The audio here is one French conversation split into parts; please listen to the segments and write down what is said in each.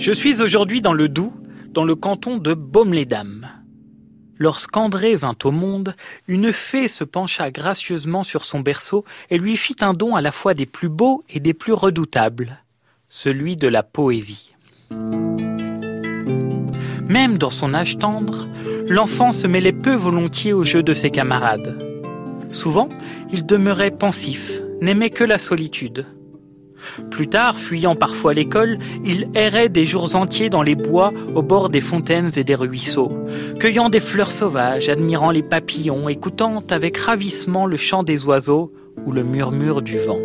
Je suis aujourd'hui dans le Doubs, dans le canton de Baume-les-Dames. Lorsqu'André vint au monde, une fée se pencha gracieusement sur son berceau et lui fit un don à la fois des plus beaux et des plus redoutables, celui de la poésie. Même dans son âge tendre, l'enfant se mêlait peu volontiers aux jeux de ses camarades. Souvent, il demeurait pensif, n'aimait que la solitude. Plus tard, fuyant parfois l'école, il errait des jours entiers dans les bois au bord des fontaines et des ruisseaux, cueillant des fleurs sauvages, admirant les papillons, écoutant avec ravissement le chant des oiseaux ou le murmure du vent.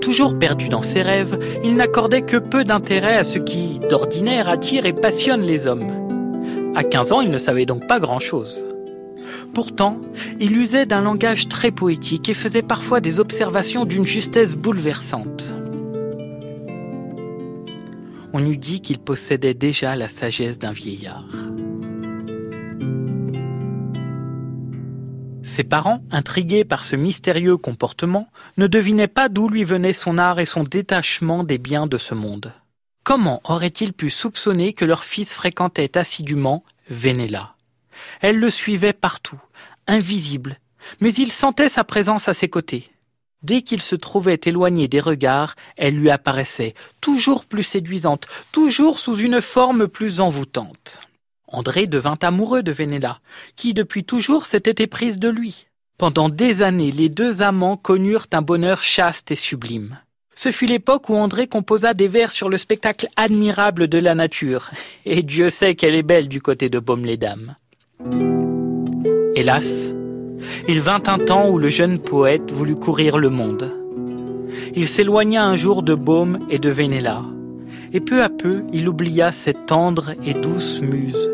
Toujours perdu dans ses rêves, il n'accordait que peu d'intérêt à ce qui, d'ordinaire, attire et passionne les hommes. À 15 ans, il ne savait donc pas grand-chose. Pourtant, il usait d'un langage très poétique et faisait parfois des observations d'une justesse bouleversante. On eût dit qu'il possédait déjà la sagesse d'un vieillard. Ses parents, intrigués par ce mystérieux comportement, ne devinaient pas d'où lui venait son art et son détachement des biens de ce monde. Comment auraient-ils pu soupçonner que leur fils fréquentait assidûment Vénéla? Elle le suivait partout, invisible, mais il sentait sa présence à ses côtés. Dès qu'il se trouvait éloigné des regards, elle lui apparaissait, toujours plus séduisante, toujours sous une forme plus envoûtante. André devint amoureux de Vénéla, qui depuis toujours s'était éprise de lui. Pendant des années, les deux amants connurent un bonheur chaste et sublime. Ce fut l'époque où André composa des vers sur le spectacle admirable de la nature, et Dieu sait qu'elle est belle du côté de Baume-les-Dames. Hélas, il vint un temps où le jeune poète voulut courir le monde. Il s'éloigna un jour de Baume et de Vénéla, et peu à peu il oublia cette tendre et douce muse,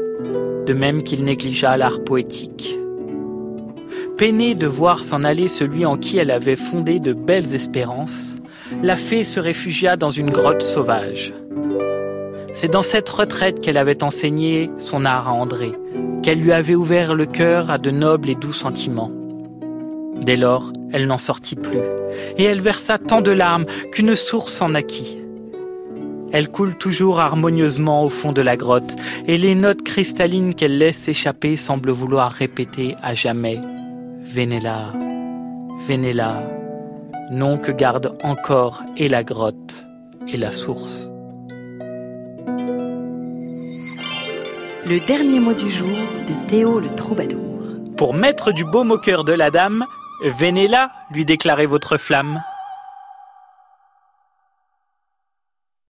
de même qu'il négligea l'art poétique. Peinée de voir s'en aller celui en qui elle avait fondé de belles espérances, la fée se réfugia dans une grotte sauvage. C'est dans cette retraite qu'elle avait enseigné son art à André, qu'elle lui avait ouvert le cœur à de nobles et doux sentiments. Dès lors, elle n'en sortit plus, et elle versa tant de larmes qu'une source en naquit. Elle coule toujours harmonieusement au fond de la grotte, et les notes cristallines qu'elle laisse échapper semblent vouloir répéter à jamais Vénéla, Vénéla, nom que garde encore et la grotte et la source. Le dernier mot du jour de Théo le troubadour. Pour mettre du baume au cœur de la dame, venez là, lui déclarer votre flamme.